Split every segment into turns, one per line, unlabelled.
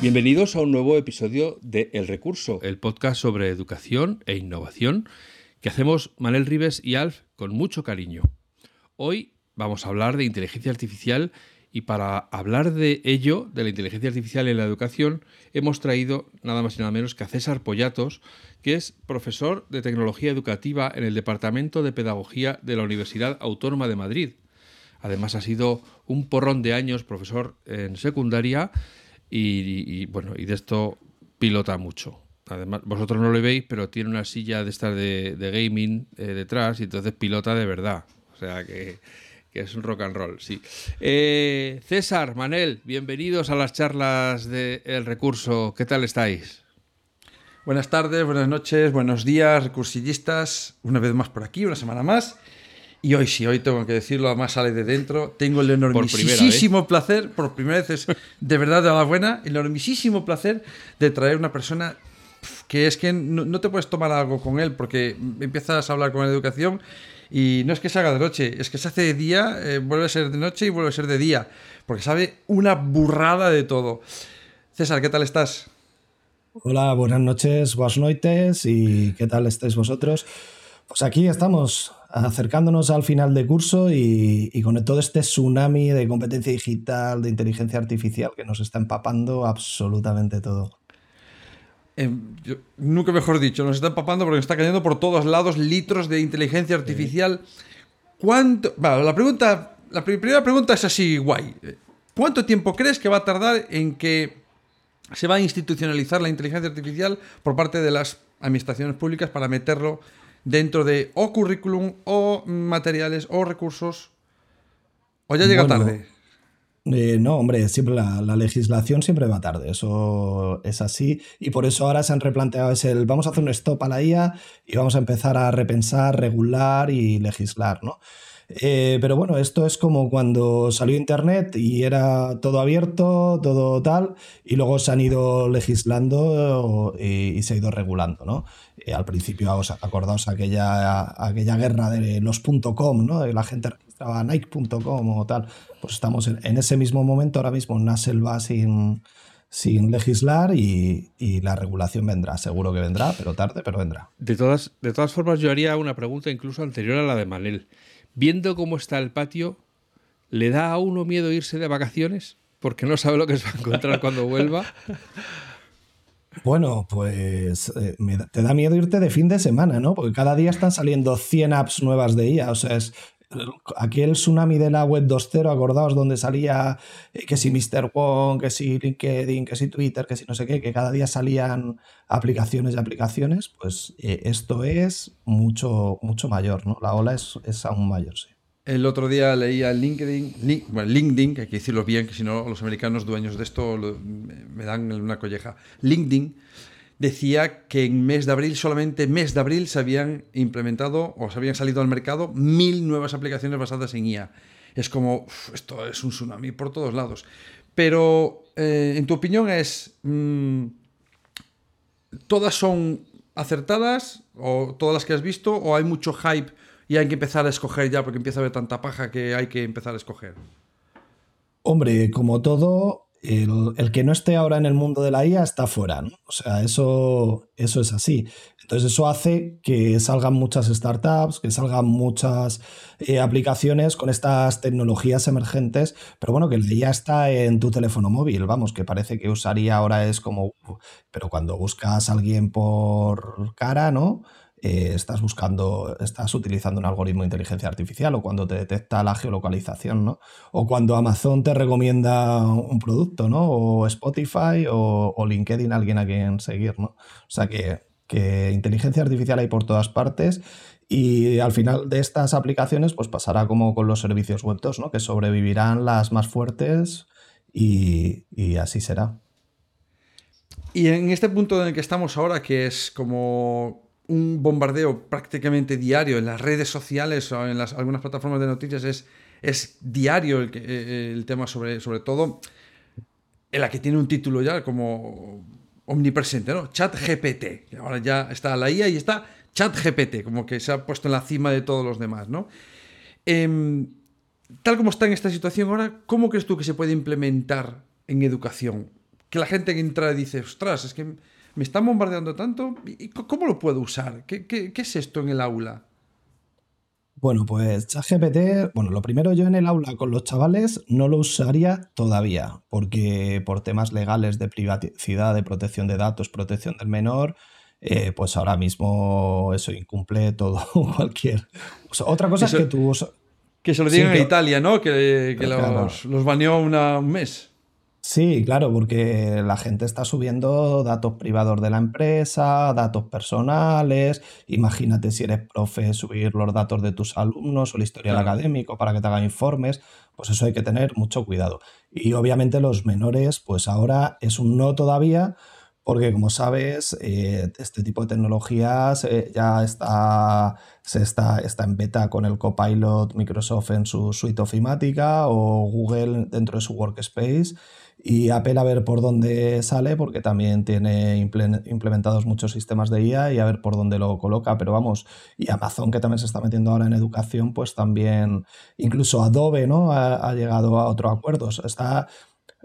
Bienvenidos a un nuevo episodio de El Recurso, el podcast sobre educación e innovación que hacemos Manel Rives y Alf con mucho cariño. Hoy vamos a hablar de inteligencia artificial y para hablar de ello, de la inteligencia artificial en la educación, hemos traído nada más y nada menos que a César Pollatos, que es profesor de tecnología educativa en el Departamento de Pedagogía de la Universidad Autónoma de Madrid. Además ha sido un porrón de años profesor en secundaria y, bueno, y de esto pilota mucho. Además, vosotros no lo veis, pero tiene una silla de estar de, gaming eh, detrás y entonces pilota de verdad. O sea que, es un rock and roll, sí. Eh, César, Manel, bienvenidos a las charlas del recurso. ¿Qué tal estáis?
Buenas tardes, buenas noches, buenos días, recursillistas. Una vez más por aquí, una semana más. Y hoy sí, hoy tengo que decirlo, además sale de dentro. Tengo el enormisísimo placer, por primera vez es de verdad de la buena, el enormisísimo placer de traer una persona que es que no, te puedes tomar algo con él porque empiezas a hablar con educación y no es que se haga de noche, es que se hace de día, eh, vuelve a ser de noche y vuelve a ser de día, porque sabe una burrada de todo. César, ¿qué tal estás?
Hola, buenas noches, buenas noches y ¿qué tal estáis vosotros? Pues aquí estamos acercándonos al final de curso y, con todo este tsunami de competencia digital, de inteligencia artificial que nos está empapando absolutamente todo.
Em, nunca mejor dicho, nos está empapando porque nos está cayendo por todos lados litros de inteligencia artificial. ¿Cuánto? la pregunta, la primera pregunta es así, guay. ¿Cuánto tiempo crees que va a tardar en que se va a institucionalizar la inteligencia artificial por parte de las administraciones públicas para meterlo dentro de o currículum o materiales o recursos? ¿O ya llega tarde?
Eh, no, hombre, siempre la, legislación siempre va tarde, eso es así. Y por eso ahora se han replanteado es el vamos a hacer un stop a la IA y vamos a empezar a repensar, regular y legislar, ¿no? Eh, pero bueno, esto es como cuando salió Internet y era todo abierto, todo tal, y luego se han ido legislando y, se ha ido regulando, ¿no? Eh, al principio, os acordaos aquella, aquella guerra de los .com, ¿no? De la gente registraba Nike.com o tal. Pues estamos en, ese mismo momento, ahora mismo, en una selva sin, sin legislar y, y, la regulación vendrá. Seguro que vendrá, pero tarde, pero vendrá.
De todas, de todas formas, yo haría una pregunta incluso anterior a la de Manel viendo cómo está el patio, ¿le da a uno miedo irse de vacaciones? Porque no sabe lo que se va a encontrar cuando vuelva.
Bueno, pues eh, te da miedo irte de fin de semana, ¿no? Porque cada día están saliendo 100 apps nuevas de IA. O sea, es aquel tsunami de la web 2.0, acordaos, donde salía eh, que si Mr. Wong, que si LinkedIn, que si Twitter, que si no sé qué, que cada día salían aplicaciones y aplicaciones, pues eh, esto es mucho, mucho mayor, ¿no? La ola es, es aún mayor, sí.
El otro día leía LinkedIn, bueno, LinkedIn, que hay que decirlo bien, que si no los americanos dueños de esto me dan una colleja. LinkedIn decía que en mes de abril, solamente mes de abril, se habían implementado o se habían salido al mercado mil nuevas aplicaciones basadas en IA. Es como, esto es un tsunami por todos lados. Pero, eh, en tu opinión, es... Mm, ¿Todas son acertadas o todas las que has visto o hay mucho hype y hay que empezar a escoger ya porque empieza a haber tanta paja que hay que empezar a escoger?
Hombre, como todo, el, que no esté ahora en el mundo de la IA está fuera, ¿no? O sea, eso, eso es así. Entonces eso hace que salgan muchas startups, que salgan muchas eh, aplicaciones con estas tecnologías emergentes, pero bueno, que la IA está en tu teléfono móvil, vamos, que parece que usaría ahora es como, pero cuando buscas a alguien por cara, ¿no? Eh, estás buscando, estás utilizando un algoritmo de inteligencia artificial o cuando te detecta la geolocalización, ¿no? O cuando Amazon te recomienda un producto, ¿no? O Spotify o, LinkedIn, alguien a quien seguir, ¿no? O sea que, que, inteligencia artificial hay por todas partes y al final de estas aplicaciones pues pasará como con los servicios web ¿no? Que sobrevivirán las más fuertes y, y así será.
Y en este punto en el que estamos ahora, que es como un bombardeo prácticamente diario en las redes sociales o en las, algunas plataformas de noticias, es, es diario el, eh, el tema sobre, sobre todo en la que tiene un título ya como omnipresente, ¿no? Chat GPT. Ahora ya está la IA y está Chat GPT, como que se ha puesto en la cima de todos los demás, ¿no? Em, tal como está en esta situación ahora, ¿cómo crees tú que se puede implementar en educación? Que la gente que entra dice, ostras, es que me están bombardeando tanto, ¿y ¿cómo lo puedo usar? ¿Qué, qué, qué es esto en el aula?
Bueno, pues ChatGPT, bueno, lo primero yo en el aula con los chavales no lo usaría todavía, porque por temas legales de privacidad, de protección de datos, protección del menor, eh, pues ahora mismo eso incumple todo cualquier. Otra cosa es que tú...
Que se lo digan en Italia, ¿no? Que, los, los, baneó un mes.
Sí, claro, porque la gente está subiendo datos privados de la empresa, datos personales. Imagínate si eres profe, subir los datos de tus alumnos o el historial académico para que te hagan informes. Pues eso hay que tener mucho cuidado. Y obviamente los menores, pues ahora es un no todavía, porque como sabes, eh, este tipo de tecnologías eh, ya está, se está, está en beta con el Copilot Microsoft en su suite ofimática o Google dentro de su workspace y Apple a ver por dónde sale, porque también tiene implementados muchos sistemas de IA y a ver por dónde lo coloca. Pero vamos, y Amazon, que también se está metiendo ahora en educación, pues también, incluso Adobe, ¿no? Ha, llegado a otros acuerdos. Está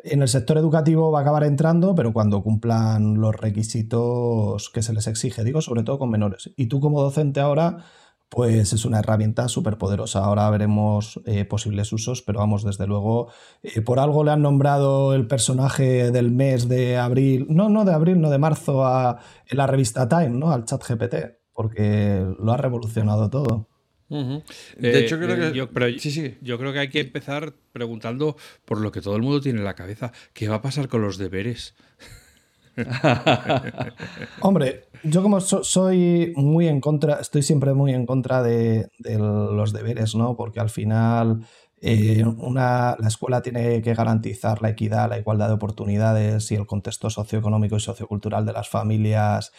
en el sector educativo va a acabar entrando, pero cuando cumplan los requisitos que se les exige, digo, sobre todo con menores. Y tú como docente ahora pues es una herramienta súper poderosa. Ahora veremos eh, posibles usos, pero vamos, desde luego, eh, por algo le han nombrado el personaje del mes de abril, no, no de abril, no de marzo, a, en la revista Time, ¿no? Al chat GPT, porque lo ha revolucionado todo.
De hecho, creo que. Yo, sí, sí. yo creo que hay que empezar preguntando por lo que todo el mundo tiene en la cabeza. ¿Qué va a pasar con los deberes?
Hombre, yo como soy muy en contra, estoy siempre muy en contra de, los deberes, ¿no? Porque al final eh, una, la escuela tiene que garantizar la equidad, la igualdad de oportunidades y el contexto socioeconómico y sociocultural de las familias.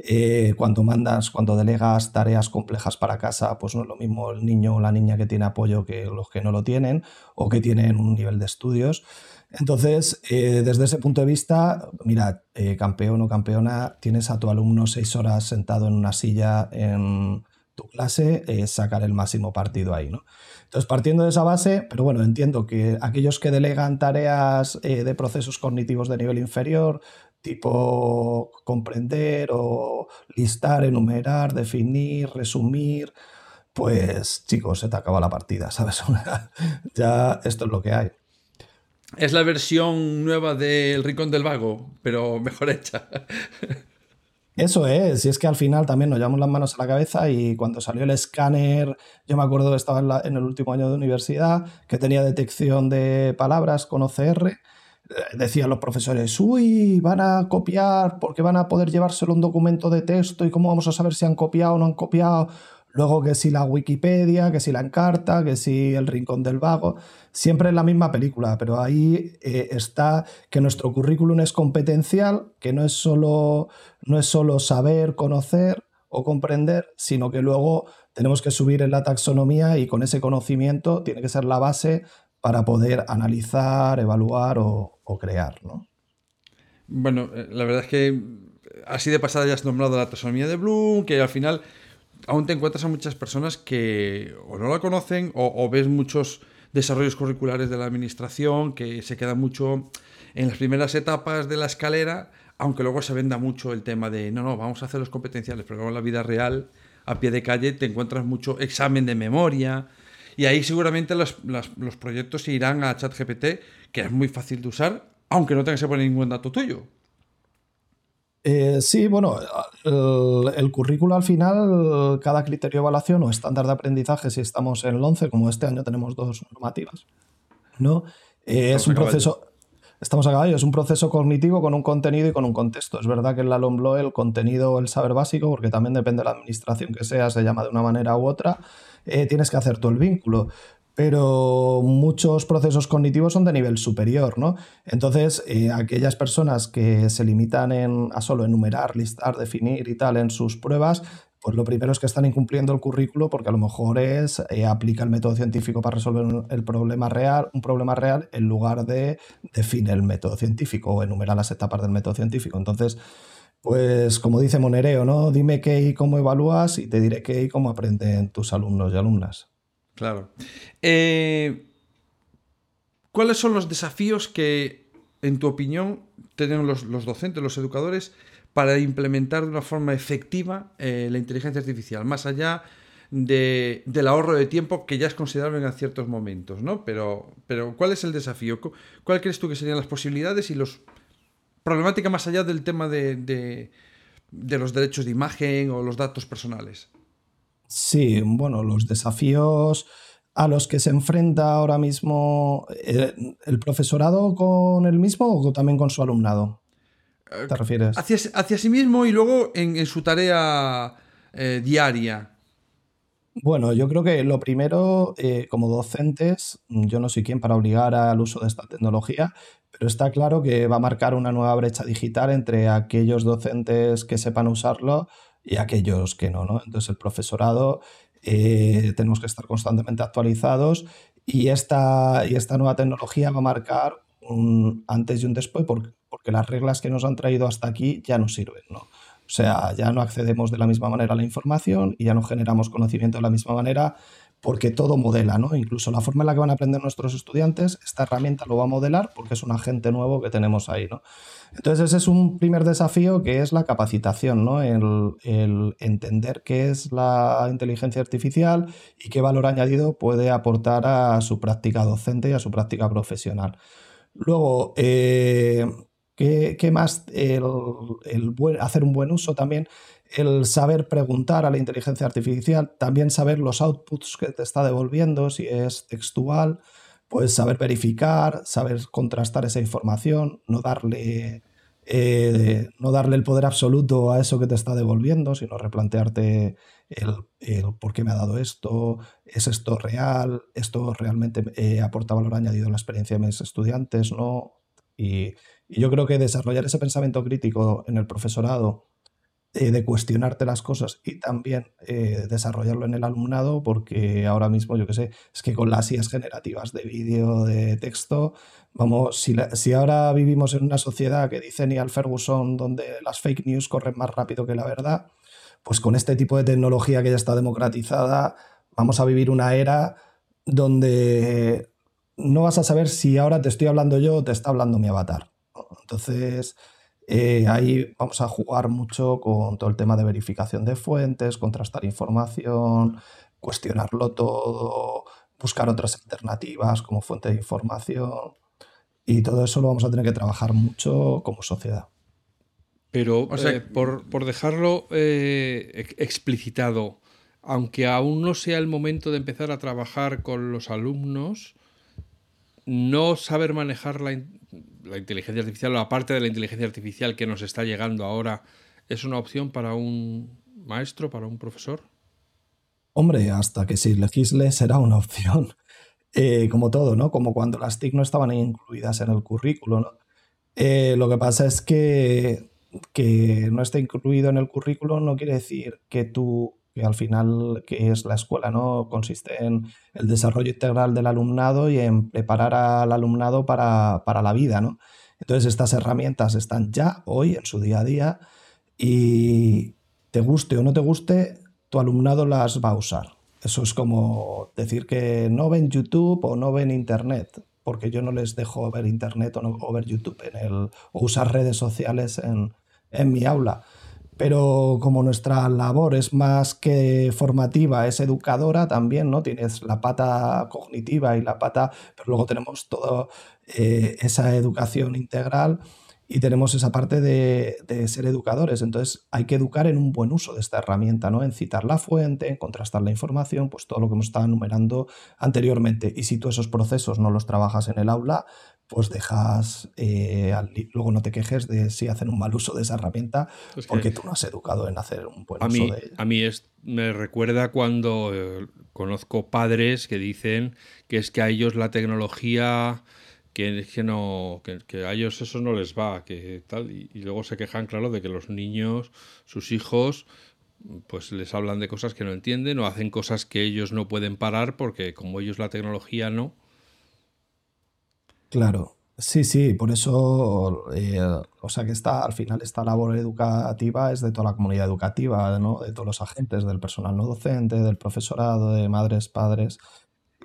Eh, cuando mandas, cuando delegas tareas complejas para casa, pues no es lo mismo el niño o la niña que tiene apoyo que los que no lo tienen o que tienen un nivel de estudios. Entonces, eh, desde ese punto de vista, mira, eh, campeón o campeona, tienes a tu alumno seis horas sentado en una silla en tu clase, eh, sacar el máximo partido ahí, ¿no? Entonces, partiendo de esa base, pero bueno, entiendo que aquellos que delegan tareas de procesos cognitivos de nivel inferior, tipo comprender o listar, enumerar, definir, resumir, pues chicos, se te acaba la partida, ¿sabes? ya esto es lo que hay.
Es la versión nueva del Rincón del Vago, pero mejor hecha.
Eso es, y es que al final también nos llevamos las manos a la cabeza y cuando salió el escáner, yo me acuerdo que estaba en, el último año de universidad, que tenía detección de palabras con OCR, eh, decían los profesores, uy, van a copiar porque van a poder llevárselo un documento de texto y cómo vamos a saber si han copiado o no han copiado. Luego que si la Wikipedia, que si la Encarta, que si el Rincón del Vago, siempre es la misma película, pero ahí eh, está que nuestro currículum es competencial, que no es, solo, no es solo saber, conocer o comprender, sino que luego tenemos que subir en la taxonomía y con ese conocimiento tiene que ser la base para poder analizar, evaluar o, crear. ¿no?
Bueno, eh, la verdad es que así de pasada ya has nombrado la taxonomía de Bloom, que al final aún te encuentras a muchas personas que o no la conocen o, ves muchos desarrollos curriculares de la administración que se quedan mucho en las primeras etapas de la escalera, aunque luego se venda mucho el tema de no, no, vamos a hacer los competenciales, pero en la vida real, a pie de calle, te encuentras mucho examen de memoria. Y ahí seguramente los, los proyectos se irán a ChatGPT, que es muy fácil de usar, aunque no tengas que poner ningún dato tuyo.
Eh, sí, bueno, el, currículo al final, cada criterio de evaluación o estándar de aprendizaje, si estamos en el 11, como este año tenemos dos normativas, ¿no? Eh, es un proceso... Estamos a caballo, es un proceso cognitivo con un contenido y con un contexto. Es verdad que en la LOMBLOE el contenido, el saber básico, porque también depende de la administración que sea, se llama de una manera u otra, eh, tienes que hacer todo el vínculo pero muchos procesos cognitivos son de nivel superior, ¿no? Entonces, eh, aquellas personas que se limitan en, a solo enumerar, listar, definir y tal en sus pruebas, pues lo primero es que están incumpliendo el currículo porque a lo mejor es eh, aplica el método científico para resolver el problema real, un problema real en lugar de definir el método científico o enumerar las etapas del método científico. Entonces, pues como dice Monereo, ¿no? Dime qué y cómo evalúas y te diré qué y cómo aprenden tus alumnos y alumnas.
Claro. Eh, ¿Cuáles son los desafíos que, en tu opinión, tienen los, docentes, los educadores, para implementar de una forma efectiva eh, la inteligencia artificial, más allá del ahorro de tiempo que ya es considerable en ciertos momentos, ¿no? Pero, pero ¿cuál es el desafío? ¿Cuál crees tú que serían las posibilidades y los problemática más allá del tema de los derechos de imagen o los datos personales?
Sí, bueno, los desafíos a los que se enfrenta ahora mismo eh, el, profesorado con el mismo o también con su alumnado. ¿Te eh, refieres?
Hacia, sí mismo y luego en, su tarea eh, diaria.
Bueno, yo creo que lo primero, como docentes, yo no soy quien para obligar al uso de esta tecnología, pero está claro que va a marcar una nueva brecha digital entre aquellos docentes que sepan usarlo y aquellos que no, ¿no? Entonces el profesorado eh, tenemos que estar constantemente actualizados y esta, y esta nueva tecnología va a marcar un antes y un después porque, porque las reglas que nos han traído hasta aquí ya no sirven, ¿no? O sea, ya no accedemos de la misma manera a la información y ya no generamos conocimiento de la misma manera porque todo modela, ¿no? Incluso la forma en la que van a aprender nuestros estudiantes, esta herramienta lo va a modelar porque es un agente nuevo que tenemos ahí, ¿no? Entonces ese es un primer desafío que es la capacitación, ¿no? El, entender qué es la inteligencia artificial y qué valor añadido puede aportar a su práctica docente y a su práctica profesional. Luego, eh, ¿qué, más? El, hacer un buen uso también el saber preguntar a la inteligencia artificial, también saber los outputs que te está devolviendo, si es textual, pues saber verificar, saber contrastar esa información, no darle, eh, no darle el poder absoluto a eso que te está devolviendo, sino replantearte el, por qué me ha dado esto, es esto real, esto realmente eh, aporta valor añadido a la experiencia de mis estudiantes, ¿no? y yo creo que desarrollar ese pensamiento crítico en el profesorado, eh, de cuestionarte las cosas y también eh, desarrollarlo en el alumnado, porque ahora mismo, yo que sé, es que con las IAS generativas de vídeo, de texto, vamos, si, si ahora vivimos en una sociedad que dice Neil Ferguson, donde las fake news corren más rápido que la verdad, pues con este tipo de tecnología que ya está democratizada, vamos a vivir una era donde no vas a saber si ahora te estoy hablando yo o te está hablando mi avatar. Entonces, eh, ahí vamos a jugar mucho con todo el tema de verificación de fuentes, contrastar información, cuestionarlo todo, buscar otras alternativas como fuente de información. Y todo eso lo vamos a tener que trabajar mucho como sociedad.
Pero eh, por, dejarlo eh, explicitado, aunque aún no sea el momento de empezar a trabajar con los alumnos, no saber manejar la, la inteligencia artificial o la parte de la inteligencia artificial que nos está llegando ahora es una opción para un maestro, para un profesor?
Hombre, hasta que se legisle será una opción. Eh, como todo, ¿no? Como cuando las TIC no estaban incluidas en el currículo. Eh, lo que pasa es que, que no esté incluido en el currículo no quiere decir que tú que al final que es la escuela, ¿no? Consiste en el desarrollo integral del alumnado y en preparar al alumnado para, la vida, ¿no? Entonces estas herramientas están ya hoy en su día a día y te guste o no te guste, tu alumnado las va a usar. Eso es como decir que no ven YouTube o no ven Internet, porque yo no les dejo ver Internet o, ver YouTube en el, o usar redes sociales en, en mi aula pero como nuestra labor es más que formativa, es educadora también, ¿no? Tienes la pata cognitiva y la pata, pero luego tenemos toda eh, esa educación integral y tenemos esa parte de, ser educadores. Entonces hay que educar en un buen uso de esta herramienta, ¿no? En citar la fuente, en contrastar la información, pues todo lo que hemos estado enumerando anteriormente. Y si tú esos procesos no los trabajas en el aula, pues dejas, eh, luego no te quejes de si hacen un mal uso de esa herramienta, porque tú no has educado en hacer un buen
a
uso
mí,
de ella.
A mí es, me recuerda cuando eh, conozco padres que dicen que es que a ellos la tecnología que, que no que, a ellos eso no les va que tal y, luego se quejan claro de que los niños sus hijos pues les hablan de cosas que no entienden o hacen cosas que ellos no pueden parar porque como ellos la tecnología no
Claro, sí, sí, por eso, eh, o sea que está, al final esta labor educativa es de toda la comunidad educativa, ¿no? De todos los agentes, del personal no docente, del profesorado, de madres, padres.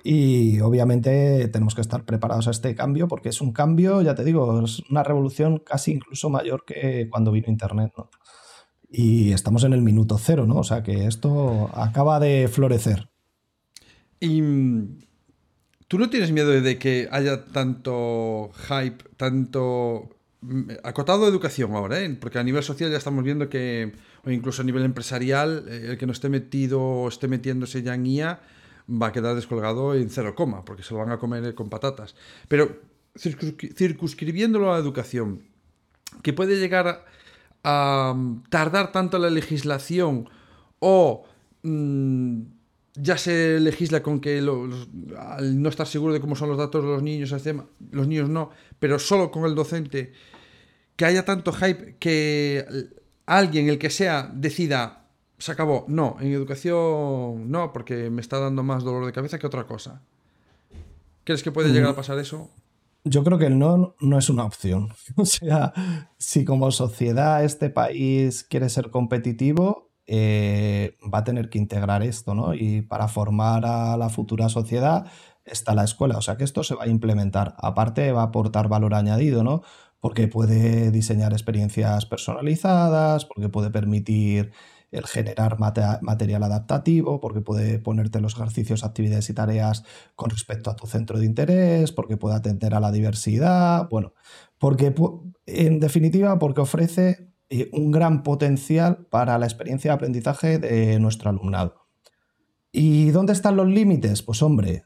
Y obviamente tenemos que estar preparados a este cambio porque es un cambio, ya te digo, es una revolución casi incluso mayor que cuando vino Internet, ¿no? Y estamos en el minuto cero, ¿no? O sea que esto acaba de florecer.
Y ¿Tú no tienes miedo de que haya tanto hype, tanto mm, acotado educación ahora, ¿eh? porque a nivel social ya estamos viendo que, o incluso a nivel empresarial, eh, el que no esté metido o esté metiéndose ya en IA va a quedar descolgado en cero coma, porque se lo van a comer con patatas. Pero circunscribiéndolo a la educación, que puede llegar a, tardar tanto la legislación o mm, ya se legisla con que al no estar seguro de cómo son los datos de los niños, los niños no, pero solo con el docente, que haya tanto hype que alguien, el que sea, decida, se acabó. No, en educación no, porque me está dando más dolor de cabeza que otra cosa. ¿Crees que puede llegar a mm. pasar eso?
Yo creo que el no no es una opción. O sea, si como sociedad este país quiere ser competitivo, eh, va a tener que integrar esto, ¿no? Y para formar a la futura sociedad está la escuela, o sea que esto se va a implementar. Aparte va a aportar valor añadido, ¿no? Porque puede diseñar experiencias personalizadas, porque puede permitir el generar material adaptativo, porque puede ponerte los ejercicios, actividades y tareas con respecto a tu centro de interés, porque puede atender a la diversidad, bueno, porque en definitiva, porque ofrece un gran potencial para la experiencia de aprendizaje de nuestro alumnado. ¿Y dónde están los límites? Pues hombre,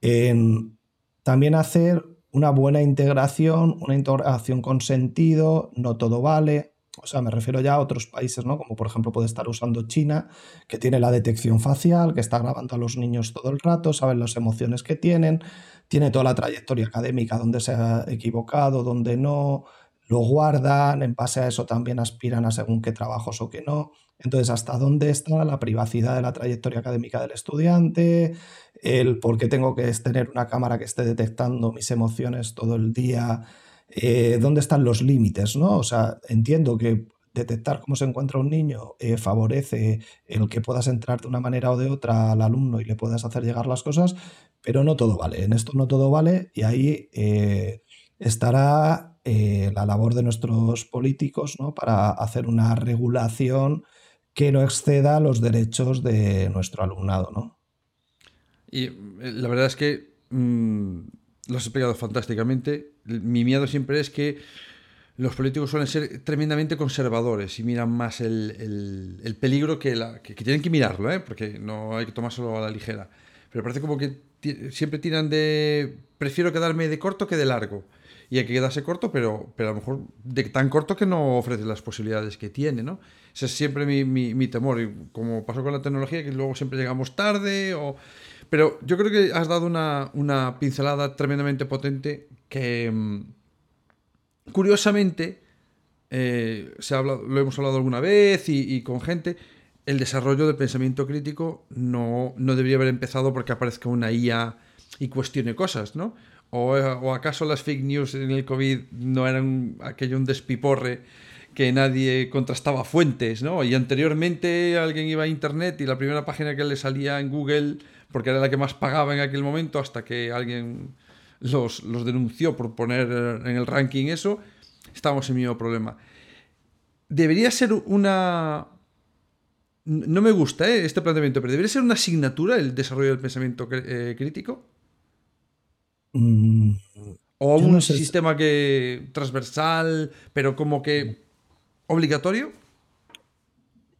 en también hacer una buena integración, una integración con sentido, no todo vale. O sea, me refiero ya a otros países, ¿no? Como por ejemplo puede estar usando China, que tiene la detección facial, que está grabando a los niños todo el rato, saben las emociones que tienen, tiene toda la trayectoria académica, donde se ha equivocado, donde no, lo guardan, en base a eso también aspiran a según qué trabajos o qué no. Entonces, ¿hasta dónde está la privacidad de la trayectoria académica del estudiante? El por qué tengo que tener una cámara que esté detectando mis emociones todo el día. Eh, ¿Dónde están los límites? ¿no? O sea, entiendo que detectar cómo se encuentra un niño eh, favorece el que puedas entrar de una manera o de otra al alumno y le puedas hacer llegar las cosas, pero no todo vale. En esto no todo vale y ahí eh, estará eh, la labor de nuestros políticos ¿no? para hacer una regulación que no exceda los derechos de nuestro alumnado. ¿no?
Y eh, la verdad es que mm, lo has explicado fantásticamente. Mi miedo siempre es que los políticos suelen ser tremendamente conservadores y miran más el, peligro que, la, que, tienen que mirarlo, ¿eh? porque no hay que tomárselo a la ligera. Pero parece como que siempre tiran de prefiero quedarme de corto que de largo y hay que quedarse corto, pero, pero a lo mejor de tan corto que no ofrece las posibilidades que tiene, ¿no? Ese es siempre mi, mi, temor, y como pasó con la tecnología, que luego siempre llegamos tarde, o... Pero yo creo que has dado una, una pincelada tremendamente potente que, mm, curiosamente, eh, se ha lo hemos hablado alguna vez y, y, con gente, el desarrollo del pensamiento crítico no, no debería haber empezado porque aparezca una IA y cuestione cosas, ¿no? ¿O, acaso las fake news en el COVID no eran aquello un despiporre que nadie contrastaba fuentes, ¿no? Y anteriormente alguien iba a internet y la primera página que le salía en Google, porque era la que más pagaba en aquel momento, hasta que alguien los, los denunció por poner en el ranking eso, estábamos en el mismo problema. Debería ser una... No me gusta ¿eh? este planteamiento, pero debería ser una asignatura el desarrollo del pensamiento eh, crítico. Mm, o un sistema que transversal, pero como que obligatorio.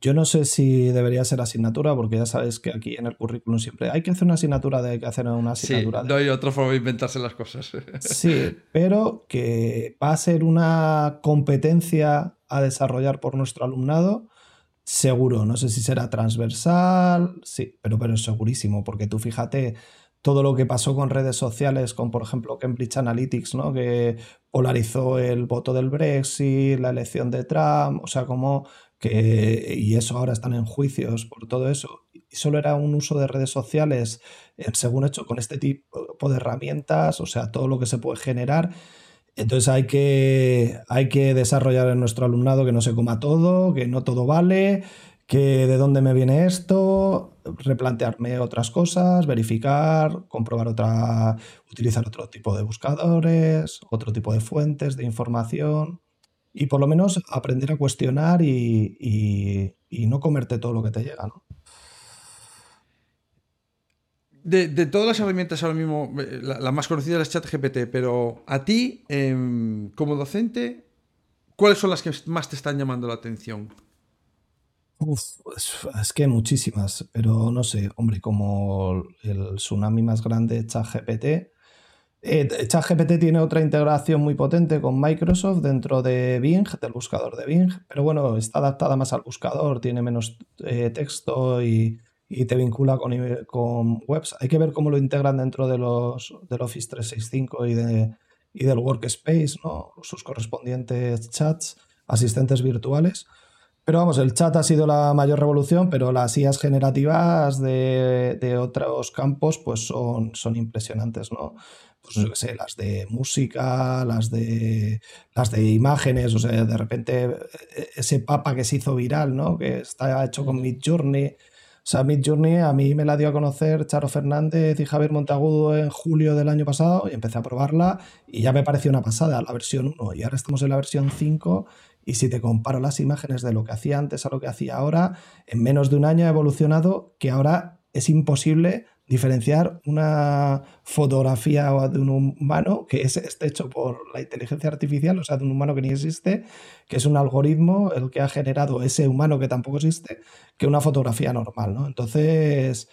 Yo no sé si debería ser asignatura, porque ya sabes que aquí en el currículum siempre hay que hacer una asignatura de hay que hacer una asignatura.
Sí, no hay otra forma de inventarse las cosas.
Sí, pero que va a ser una competencia a desarrollar por nuestro alumnado, seguro. No sé si será transversal, sí, pero, pero es segurísimo, porque tú fíjate todo lo que pasó con redes sociales, con por ejemplo Cambridge Analytics, ¿no? que polarizó el voto del Brexit, la elección de Trump, o sea, como que, y eso ahora están en juicios por todo eso, y solo era un uso de redes sociales, eh, según hecho, con este tipo de herramientas, o sea, todo lo que se puede generar. Entonces hay que, hay que desarrollar en nuestro alumnado que no se coma todo, que no todo vale, que de dónde me viene esto, replantearme otras cosas, verificar, comprobar otra, utilizar otro tipo de buscadores, otro tipo de fuentes de información y por lo menos aprender a cuestionar y, no comerte todo lo que te llega. ¿no?
De, todas las herramientas ahora mismo, eh, la, más conocida es ChatGPT, pero a ti, em, como docente, ¿cuáles son las que más te están llamando la atención?
Uf, es que muchísimas, pero no sé, hombre, como el tsunami más grande, ChatGPT, eh, ChatGPT tiene otra integración muy potente con Microsoft dentro de Bing, del buscador de Bing, pero bueno, está adaptada más al buscador, tiene menos eh, texto y, te vincula con, con, webs. Hay que ver cómo lo integran dentro de los, del Office 365 y, de, y del Workspace, ¿no? sus correspondientes chats, asistentes virtuales. Pero vamos, el chat ha sido la mayor revolución, pero las IAs generativas de, de otros campos pues son, son impresionantes, ¿no? pues yo qué sé, las de música, las de las de imágenes, o sea, de repente e, ese papa que se hizo viral, ¿no? Que está hecho con Midjourney. O sea, Midjourney a mí me la dio a conocer Charo Fernández y Javier Montagudo en julio del año pasado y empecé a probarla y ya me pareció una pasada la versión 1 y ahora estamos en la versión 5 y si te comparo las imágenes de lo que hacía antes a lo que hacía ahora, en menos de un año ha evolucionado que ahora es imposible diferenciar una fotografía de un humano que es, esté hecho por la inteligencia artificial, o sea, de un humano que ni existe, que es un algoritmo el que ha generado ese humano que tampoco existe, que una fotografía normal, ¿no? Entonces,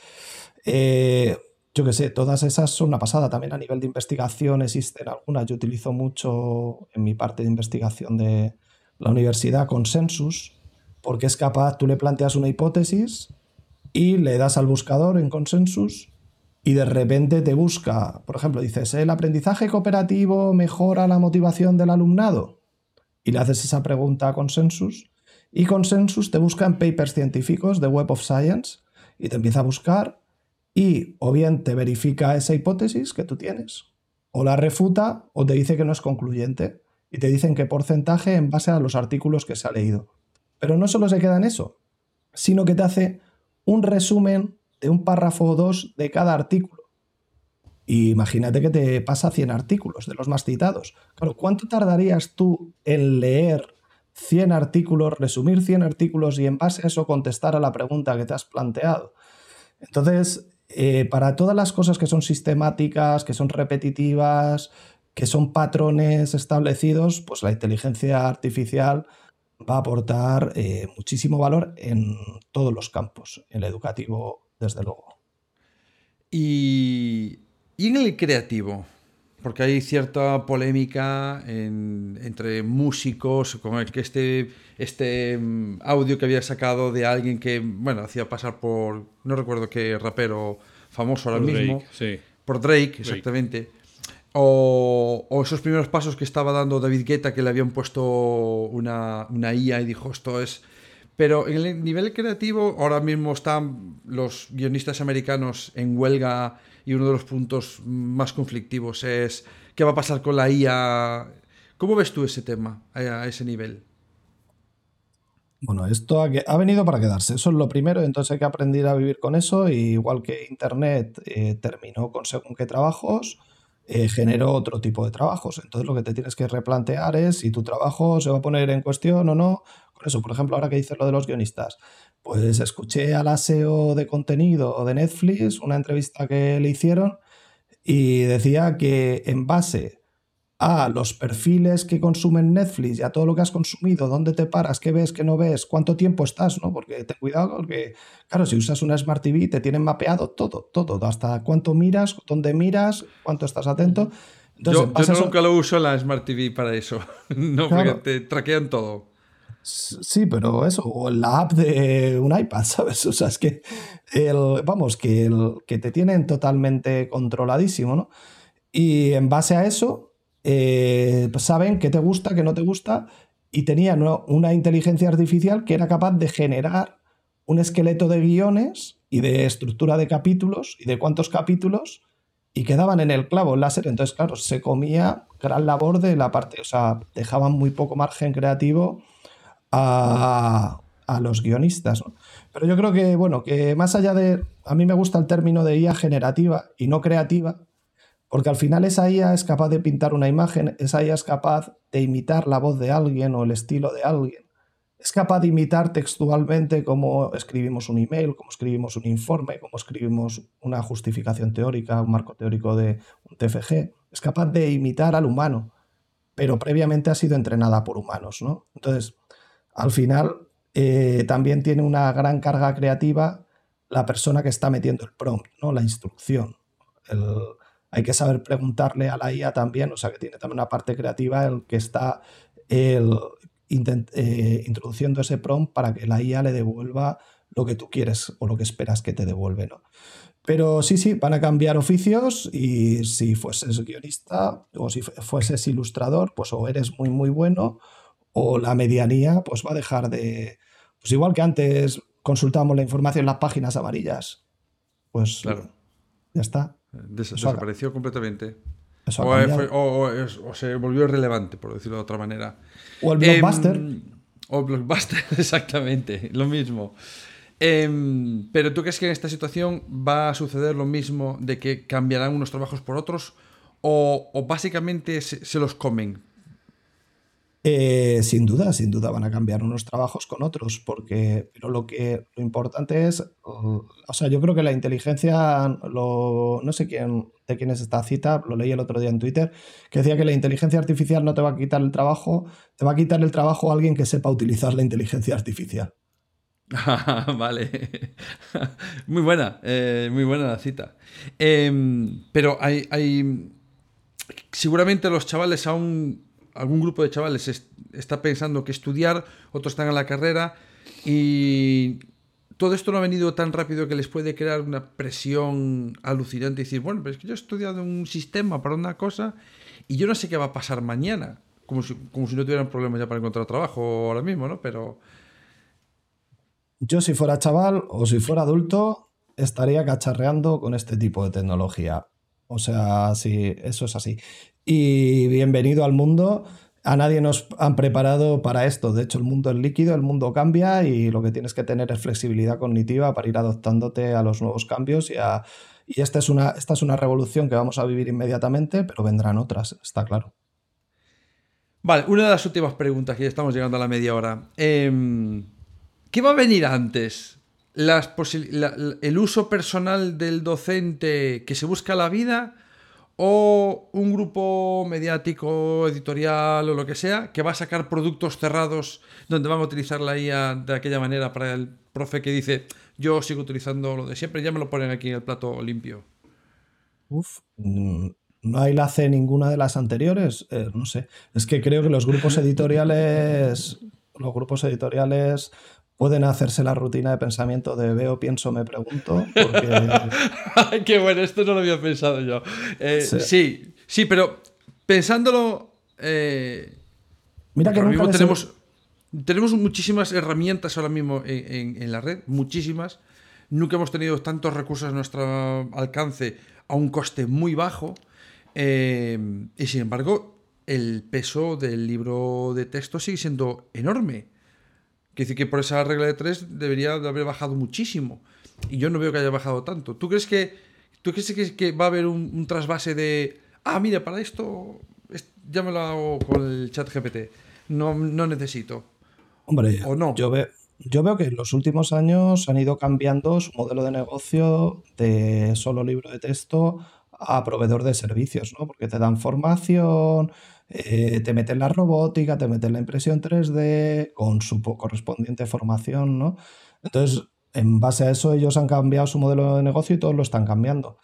eh, yo qué sé, todas esas son una pasada. También a nivel de investigación existen algunas. Yo utilizo mucho en mi parte de investigación de la universidad Consensus, porque es capaz, tú le planteas una hipótesis y le das al buscador en consensus y de repente te busca, por ejemplo, dices, ¿el aprendizaje cooperativo mejora la motivación del alumnado? Y le haces esa pregunta a consensus y consensus te busca en papers científicos de Web of Science y te empieza a buscar y o bien te verifica esa hipótesis que tú tienes o la refuta o te dice que no es concluyente y te dicen qué porcentaje en base a los artículos que se ha leído. Pero no solo se queda en eso, sino que te hace un resumen de un párrafo o dos de cada artículo. Y imagínate que te pasa 100 artículos de los más citados. Claro, ¿cuánto tardarías tú en leer 100 artículos, resumir 100 artículos y en base a eso contestar a la pregunta que te has planteado? Entonces, eh, para todas las cosas que son sistemáticas, que son repetitivas, que son patrones establecidos, pues la inteligencia artificial va a aportar eh, muchísimo valor en todos los campos, el educativo, desde luego.
Y, en el creativo, porque hay cierta polémica entre músicos con el que este, este mm, audio que había sacado de alguien que, bueno, hacía pasar por, no recuerdo qué rapero famoso ahora mismo, por Drake, exactamente. O, esos primeros pasos que estaba dando David Guetta, que le habían puesto una, IA y dijo, esto es... Pero en el nivel creativo, ahora mismo están los guionistas americanos en huelga y uno de los puntos más conflictivos es qué va a pasar con la IA. ¿Cómo ves tú ese tema a ese nivel?
Bueno, esto ha, venido para quedarse, eso es lo primero, entonces hay que aprender a vivir con eso, igual que Internet eh, terminó con según qué trabajos, eh, generó otro tipo de trabajos. Entonces lo que te tienes que replantear es si tu trabajo se va a poner en cuestión o no. Por eso, por ejemplo, ahora que dices lo de los guionistas, pues escuché al aseo de contenido de Netflix una entrevista que le hicieron y decía que en base a los perfiles que consumen Netflix y a todo lo que has consumido, dónde te paras, qué ves, qué no ves, cuánto tiempo estás, ¿no? Porque ten cuidado, porque, claro, si usas una Smart TV te tienen mapeado todo, todo, hasta cuánto miras, dónde miras, cuánto estás atento.
yo, nunca lo uso la Smart TV para eso, no, porque te traquean todo.
Sí, pero eso, o la app de un iPad, ¿sabes? O sea, es que, el, vamos, que, el, que te tienen totalmente controladísimo, ¿no? Y en base a eso, eh, pues saben qué te gusta, qué no te gusta, y tenían una inteligencia artificial que era capaz de generar un esqueleto de guiones y de estructura de capítulos y de cuántos capítulos y quedaban en el clavo en la serie. Entonces, claro, se comía gran labor de la parte, o sea, dejaban muy poco margen creativo a, los guionistas. Pero yo creo que, bueno, que más allá de, a mí me gusta el término de IA generativa y no creativa, porque al final esa IA es capaz de pintar una imagen, esa IA es capaz de imitar la voz de alguien o el estilo de alguien. Es capaz de imitar textualmente cómo escribimos un email, cómo escribimos un informe, cómo escribimos una justificación teórica, un marco teórico de un TFG. Es capaz de imitar al humano, pero previamente ha sido entrenada por humanos. ¿no? Entonces, al final eh, también tiene una gran carga creativa la persona que está metiendo el prompt, ¿no? la instrucción. El, hay que saber preguntarle a la IA también, o sea que tiene también una parte creativa el que está el, eh, introduciendo ese prompt para que la IA le devuelva lo que tú quieres o lo que esperas que te devuelve. ¿no? Pero sí, sí, van a cambiar oficios y si fueses guionista o si fueses ilustrador, pues o eres muy, muy bueno o la medianía pues va a dejar de... Pues igual que antes consultábamos la información en las páginas amarillas, pues claro. ya está
desapareció completamente. O, se volvió irrelevante, por decirlo de otra manera.
O el blockbuster.
Em, o blockbuster, exactamente, lo mismo. Em, pero ¿tú crees que en esta situación va a suceder lo mismo de que cambiarán unos trabajos por otros? ¿O, básicamente se, los comen?
Eh, sin duda, sin duda van a cambiar unos trabajos con otros, porque pero lo que lo importante es, o sea, yo creo que la inteligencia, lo, no sé quién, de quién es esta cita, lo leí el otro día en Twitter, que decía que la inteligencia artificial no te va a quitar el trabajo, te va a quitar el trabajo a alguien que sepa utilizar la inteligencia artificial.
vale. muy buena, eh, muy buena la cita. Em, pero hay, hay, seguramente los chavales aún algún grupo de chavales está pensando que estudiar, otros están en la carrera y todo esto no ha venido tan rápido que les puede crear una presión alucinante y decir, bueno, pero es que yo he estudiado un sistema para una cosa y yo no sé qué va a pasar mañana, como si, como si no tuvieran problemas ya para encontrar trabajo ahora mismo, ¿no? Pero...
Yo si fuera chaval o si fuera adulto estaría cacharreando con este tipo de tecnología. O sea, sí, eso es así y bienvenido al mundo. A nadie nos han preparado para esto. De hecho, el mundo es líquido, el mundo cambia y lo que tienes que tener es flexibilidad cognitiva para ir adoptándote a los nuevos cambios y, esta, es una, esta es una revolución que vamos a vivir inmediatamente, pero vendrán otras, está claro.
Vale, una de las últimas preguntas, que ya estamos llegando a la media hora. Em, ¿Qué va a venir antes? ¿El uso personal del docente que se busca la vida? O un grupo mediático, editorial o lo que sea, que va a sacar productos cerrados donde van a utilizar la IA de aquella manera para el profe que dice, yo sigo utilizando lo de siempre, ya me lo ponen aquí en el plato limpio.
Uf, mm, no hay enlace ninguna de las anteriores, eh, no sé. Es que creo que los grupos editoriales, los grupos editoriales pueden hacerse la rutina de pensamiento de veo, pienso, me pregunto. Porque...
Qué bueno, esto no lo había pensado yo. Eh, sí. sí. pero pensándolo... Eh,
Mira que nunca
tenemos, tenemos muchísimas herramientas ahora mismo en, la red, muchísimas. Nunca hemos tenido tantos recursos a nuestro alcance a un coste muy bajo. Eh, y sin embargo, el peso del libro de texto sigue siendo enorme. Que dice que por esa regla de tres debería de haber bajado muchísimo. Y yo no veo que haya bajado tanto. ¿Tú crees que, tú crees que, va a haber un, trasvase de, ah, mira, para esto ya me lo hago con el chat GPT? No, no necesito.
Hombre, ¿O no? yo, veo, yo veo que en los últimos años han ido cambiando su modelo de negocio de solo libro de texto a proveedor de servicios, ¿no? Porque te dan formación, eh, te meten la robótica, te meten la impresión 3D con su correspondiente formación, ¿no? Entonces, en base a eso, ellos han cambiado su modelo de negocio y todos lo están cambiando.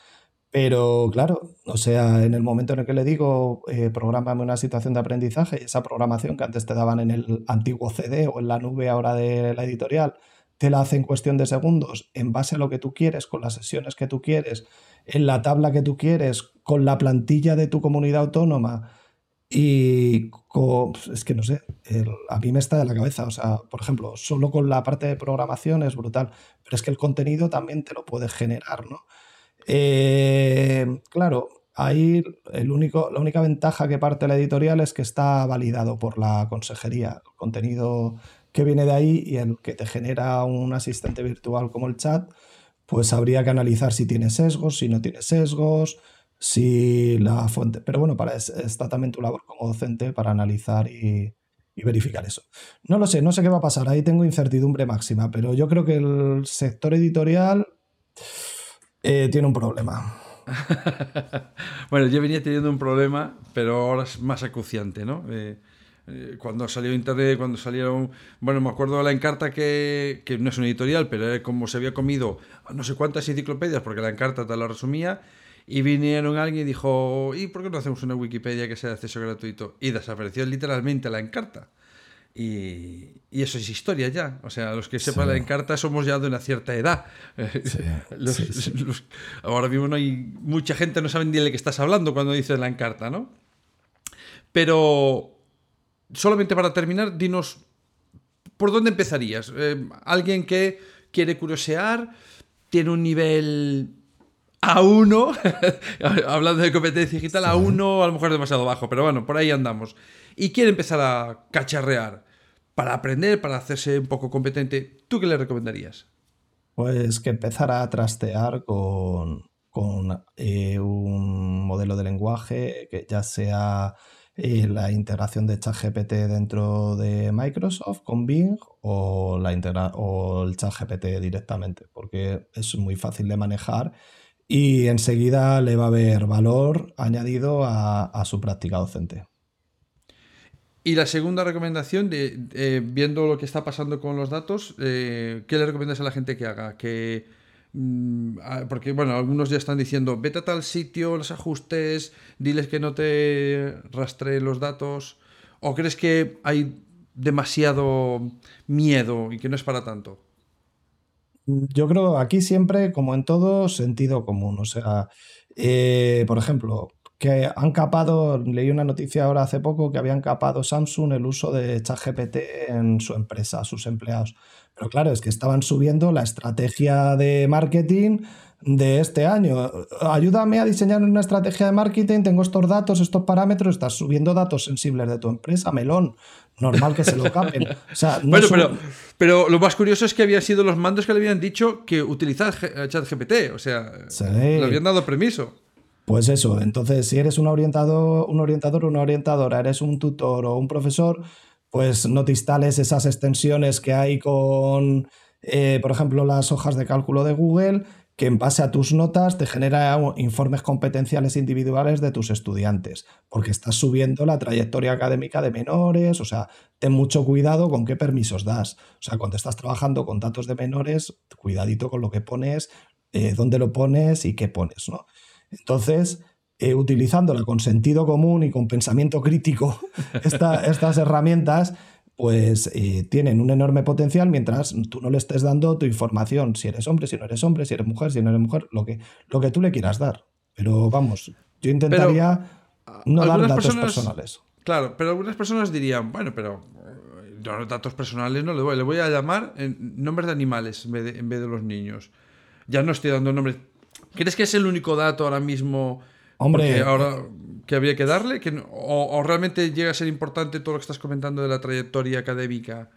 Pero claro, o sea, en el momento en el que le digo, eh, prográmame una situación de aprendizaje, esa programación que antes te daban en el antiguo CD o en la nube ahora de la editorial, te la hace en cuestión de segundos, en base a lo que tú quieres, con las sesiones que tú quieres, en la tabla que tú quieres, con la plantilla de tu comunidad autónoma. Y es que no sé, a mí me está de la cabeza. O sea, por ejemplo, solo con la parte de programación es brutal, pero es que el contenido también te lo puedes generar, ¿no? Eh, claro, ahí el único, la única ventaja que parte la editorial es que está validado por la consejería. El contenido que viene de ahí y el que te genera un asistente virtual como el chat, pues habría que analizar si tiene sesgos, si no tiene sesgos, si la fuente. Pero bueno, para está también tu labor como docente para analizar y, verificar eso. No lo sé, no sé qué va a pasar. Ahí tengo incertidumbre máxima, pero yo creo que el sector editorial eh, tiene un problema.
bueno, yo venía teniendo un problema, pero ahora es más acuciante, ¿no? Eh, eh, cuando salió Internet, cuando salieron, bueno, me acuerdo de la Encarta que, que no es una editorial, pero como se había comido no sé cuántas enciclopedias, porque la Encarta te la resumía, y vinieron alguien y dijo, ¿y por qué no hacemos una Wikipedia que sea de acceso gratuito? Y desapareció literalmente la Encarta. Y, eso es historia ya. O sea, los que sepan la encarta somos ya de una cierta edad. ahora mismo no hay mucha gente no sabe ni de qué estás hablando cuando dices la encarta, ¿no? Pero solamente para terminar, dinos por dónde empezarías. Eh, alguien que quiere curiosear, tiene un nivel A1, hablando de competencia digital, A1 a lo mejor es demasiado bajo, pero bueno, por ahí andamos y quiere empezar a cacharrear para aprender, para hacerse un poco competente, ¿tú qué le recomendarías?
Pues que empezara a trastear con, eh, un modelo de lenguaje que ya sea eh, la integración de ChatGPT dentro de Microsoft con Bing o, la integra o el ChatGPT directamente, porque es muy fácil de manejar y enseguida le va a haber valor añadido a su práctica docente.
Y la segunda recomendación, de, viendo lo que está pasando con los datos, eh, ¿qué le recomiendas a la gente que haga? Que, porque, bueno, algunos ya están diciendo, vete a tal sitio, los ajustes, diles que no te rastreen los datos. ¿O crees que hay demasiado miedo y que no es para tanto?
Yo creo aquí siempre, como en todo, sentido común. O sea, eh, por ejemplo, que han capado, leí una noticia ahora hace poco que habían capado Samsung el uso de ChatGPT en su empresa, sus empleados. Pero claro, es que estaban subiendo la estrategia de marketing de este año. Ayúdame a diseñar una estrategia de marketing, tengo estos datos, estos parámetros, estás subiendo datos sensibles de tu empresa, melón. Normal que se lo capen.
bueno, pero, pero lo más curioso es que habían sido los mandos que le habían dicho que utilizar ChatGPT, o sea, le habían dado permiso.
Pues eso, entonces si eres un orientador, un orientador una orientadora, eres un tutor o un profesor, pues no te instales esas extensiones que hay con, eh, por ejemplo, las hojas de cálculo de Google, que en base a tus notas te genera informes competenciales individuales de tus estudiantes, porque estás subiendo la trayectoria académica de menores, o sea, ten mucho cuidado con qué permisos das. O sea, cuando estás trabajando con datos de menores, cuidadito con lo que pones, eh, dónde lo pones y qué pones, ¿no? Entonces, eh, utilizándola con sentido común y con pensamiento crítico, estas herramientas, pues eh, tienen un enorme potencial mientras tú no le estés dando tu información, si eres hombre, si no eres hombre, si eres mujer, si no eres mujer, lo que, lo que tú le quieras dar. Pero vamos, yo intentaría no dar datos personales.
Claro, pero algunas personas dirían, bueno, pero los datos personales no le voy, le voy a llamar en nombres de animales en vez de, en vez de los niños. Ya no estoy dando nombres ¿Crees que es el único dato ahora mismo Hombre, ahora que habría que darle? o, realmente llega a ser importante todo lo que estás comentando de la trayectoria académica?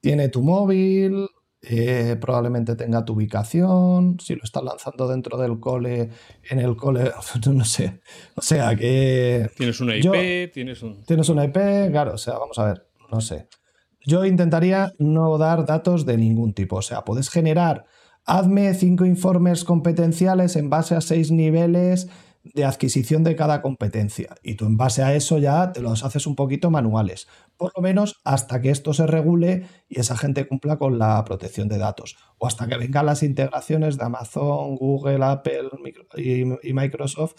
Tiene tu móvil, eh, probablemente tenga tu ubicación, si lo estás lanzando dentro del cole, en el cole, no sé. O sea que...
Tienes una IP, tienes un...
Tienes una IP, claro, o sea, vamos a ver, no sé. Yo intentaría no dar datos de ningún tipo, o sea, puedes generar hazme cinco informes competenciales en base a seis niveles de adquisición de cada competencia. Y tú en base a eso ya te los haces un poquito manuales, por lo menos hasta que esto se regule y esa gente cumpla con la protección de datos, o hasta que vengan las integraciones de Amazon, Google, Apple y Microsoft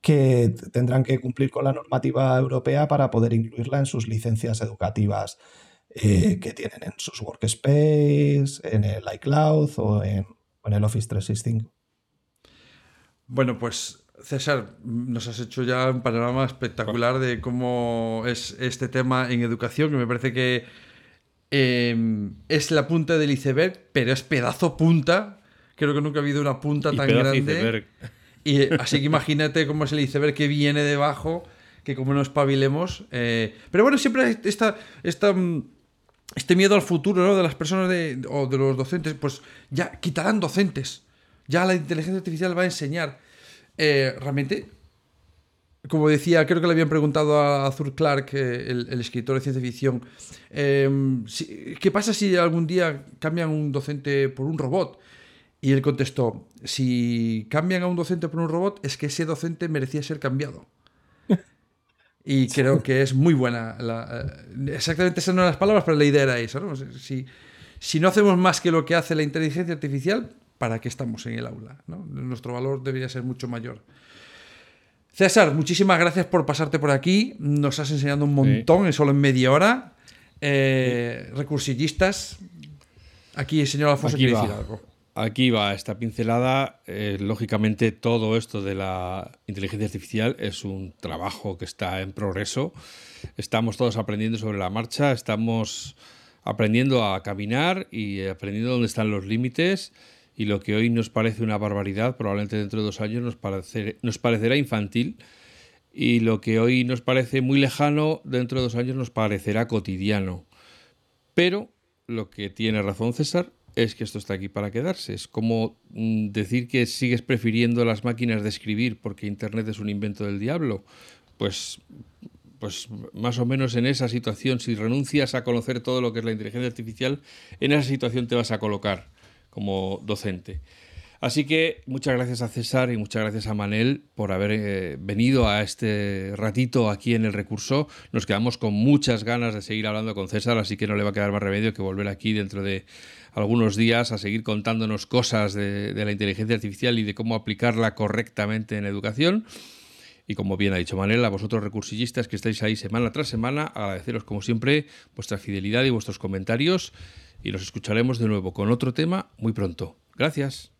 que tendrán que cumplir con la normativa europea para poder incluirla en sus licencias educativas eh, que tienen en sus workspace, en el iCloud o en, el Office 365.
Bueno, pues César, nos has hecho ya un panorama espectacular de cómo es este tema en educación, que me parece que em, es la punta del iceberg, pero es pedazo punta. Creo que nunca ha habido una punta tan grande. Y así que imagínate cómo es el iceberg que viene debajo, que como nos espabilemos. Eh, pero bueno, siempre esta, mm, este miedo al futuro ¿no? de las personas de, o de los docentes, pues ya quitarán docentes. Ya la inteligencia artificial va a enseñar. Eh, realmente, como decía, creo que le habían preguntado a Arthur Clarke, eh, el, escritor de ciencia ficción, em, ¿qué pasa si algún día cambian un docente por un robot? Y él contestó, si cambian a un docente por un robot, es que ese docente merecía ser cambiado. Y creo que es muy buena. Eh, exactamente esas no eran las palabras, pero la idea era esa. Si, si, no hacemos más que lo que hace la inteligencia artificial, ¿para qué estamos en el aula? Nuestro valor debería ser mucho mayor. César, muchísimas gracias por pasarte por aquí. Nos has enseñado un montón, solo en media hora. Eh, recursillistas. Aquí el señor Alfonso quiere decir algo.
Aquí va esta pincelada. Eh, lógicamente todo esto de la inteligencia artificial es un trabajo que está en progreso. Estamos todos aprendiendo sobre la marcha, estamos aprendiendo a caminar y aprendiendo dónde están los límites. Y lo que hoy nos parece una barbaridad, probablemente dentro de dos años nos, nos parecerá infantil. Y lo que hoy nos parece muy lejano, dentro de dos años nos parecerá cotidiano. Pero lo que tiene razón César es que esto está aquí para quedarse. Es como mm, decir que sigues prefiriendo las máquinas de escribir porque Internet es un invento del diablo. Pues, pues más o menos en esa situación, si renuncias a conocer todo lo que es la inteligencia artificial, en esa situación te vas a colocar como docente. Así que muchas gracias a César y muchas gracias a Manel por haber eh, venido a este ratito aquí en el recurso. Nos quedamos con muchas ganas de seguir hablando con César, así que no le va a quedar más remedio que volver aquí dentro de algunos días a seguir contándonos cosas de, la inteligencia artificial y de cómo aplicarla correctamente en educación. Y como bien ha dicho Manel, a vosotros recursillistas que estáis ahí semana tras semana, agradeceros como siempre vuestra fidelidad y vuestros comentarios y nos escucharemos de nuevo con otro tema muy pronto. Gracias.